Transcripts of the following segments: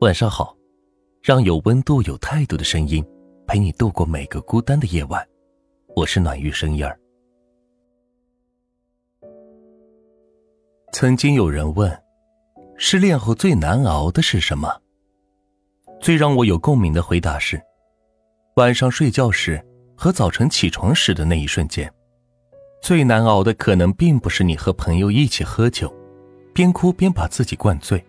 晚上好，让有温度、有态度的声音陪你度过每个孤单的夜晚。我是暖玉声音儿。曾经有人问，失恋后最难熬的是什么？最让我有共鸣的回答是：晚上睡觉时和早晨起床时的那一瞬间。最难熬的可能并不是你和朋友一起喝酒，边哭边把自己灌醉。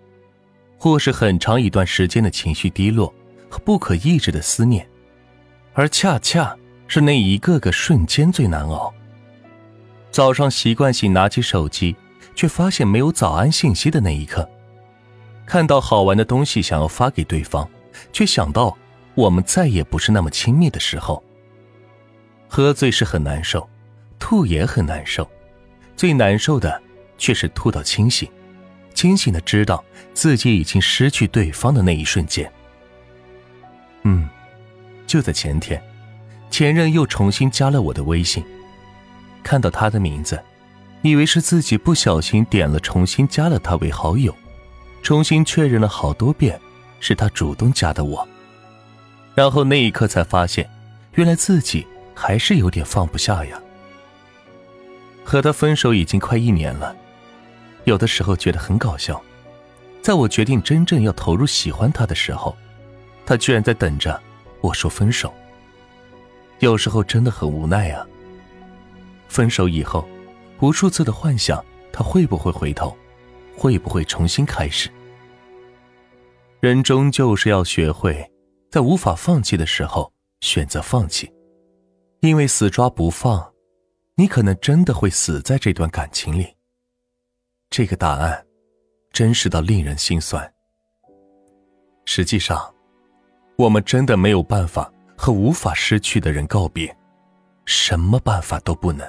或是很长一段时间的情绪低落和不可抑制的思念，而恰恰是那一个个瞬间最难熬。早上习惯性拿起手机，却发现没有早安信息的那一刻；看到好玩的东西想要发给对方，却想到我们再也不是那么亲密的时候。喝醉是很难受，吐也很难受，最难受的却是吐到清醒。清醒的知道自己已经失去对方的那一瞬间。嗯，就在前天，前任又重新加了我的微信。看到他的名字，以为是自己不小心点了重新加了他为好友，重新确认了好多遍，是他主动加的我。然后那一刻才发现，原来自己还是有点放不下呀。和他分手已经快一年了。有的时候觉得很搞笑，在我决定真正要投入喜欢他的时候，他居然在等着我说分手。有时候真的很无奈啊。分手以后，无数次的幻想他会不会回头，会不会重新开始。人终究是要学会，在无法放弃的时候选择放弃，因为死抓不放，你可能真的会死在这段感情里。这个答案，真实到令人心酸。实际上，我们真的没有办法和无法失去的人告别，什么办法都不能。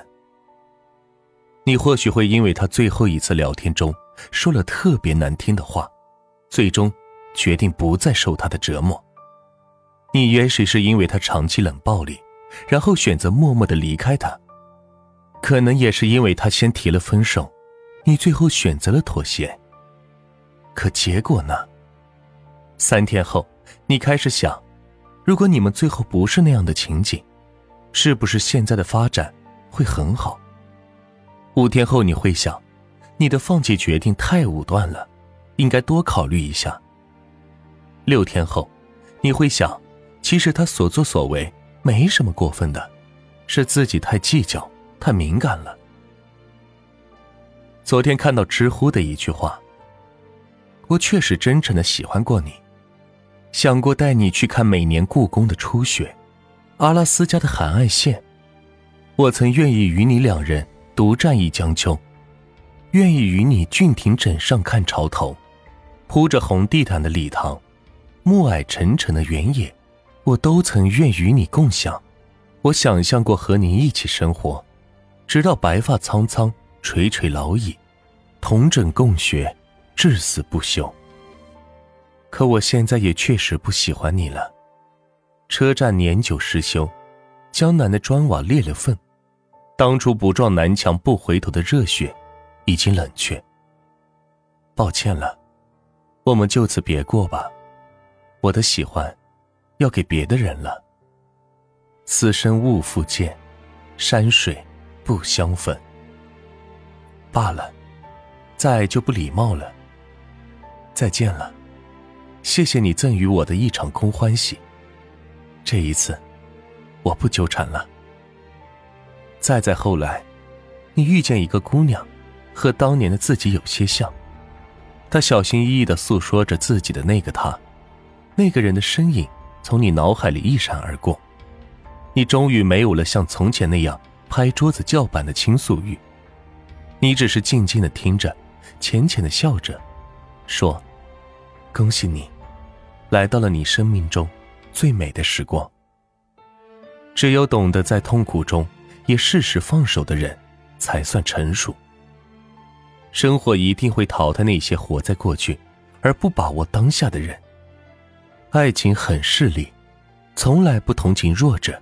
你或许会因为他最后一次聊天中说了特别难听的话，最终决定不再受他的折磨。你也许是因为他长期冷暴力，然后选择默默的离开他。可能也是因为他先提了分手。你最后选择了妥协，可结果呢？三天后，你开始想，如果你们最后不是那样的情景，是不是现在的发展会很好？五天后，你会想，你的放弃决定太武断了，应该多考虑一下。六天后，你会想，其实他所作所为没什么过分的，是自己太计较、太敏感了。昨天看到知乎的一句话：“我确实真诚的喜欢过你，想过带你去看每年故宫的初雪，阿拉斯加的海岸线。我曾愿意与你两人独占一江秋，愿意与你郡亭枕上看潮头，铺着红地毯的礼堂，暮霭沉沉的原野，我都曾愿与你共享。我想象过和你一起生活，直到白发苍苍。”垂垂老矣，同枕共学，至死不休。可我现在也确实不喜欢你了。车站年久失修，江南的砖瓦裂了缝，当初不撞南墙不回头的热血，已经冷却。抱歉了，我们就此别过吧。我的喜欢，要给别的人了。此生勿复见，山水不相逢。罢了，再就不礼貌了。再见了，谢谢你赠予我的一场空欢喜。这一次，我不纠缠了。再再后来，你遇见一个姑娘，和当年的自己有些像。她小心翼翼的诉说着自己的那个他，那个人的身影从你脑海里一闪而过。你终于没有了像从前那样拍桌子叫板的倾诉欲。你只是静静的听着，浅浅的笑着，说：“恭喜你，来到了你生命中最美的时光。”只有懂得在痛苦中也适时放手的人，才算成熟。生活一定会淘汰那些活在过去而不把握当下的人。爱情很势利，从来不同情弱者，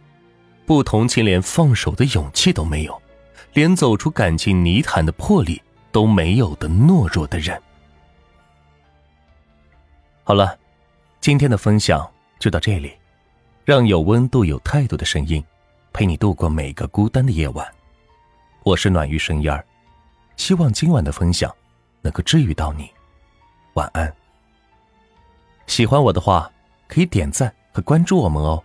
不同情连放手的勇气都没有。连走出感情泥潭的魄力都没有的懦弱的人。好了，今天的分享就到这里，让有温度、有态度的声音陪你度过每个孤单的夜晚。我是暖玉声音儿，希望今晚的分享能够治愈到你。晚安。喜欢我的话，可以点赞和关注我们哦。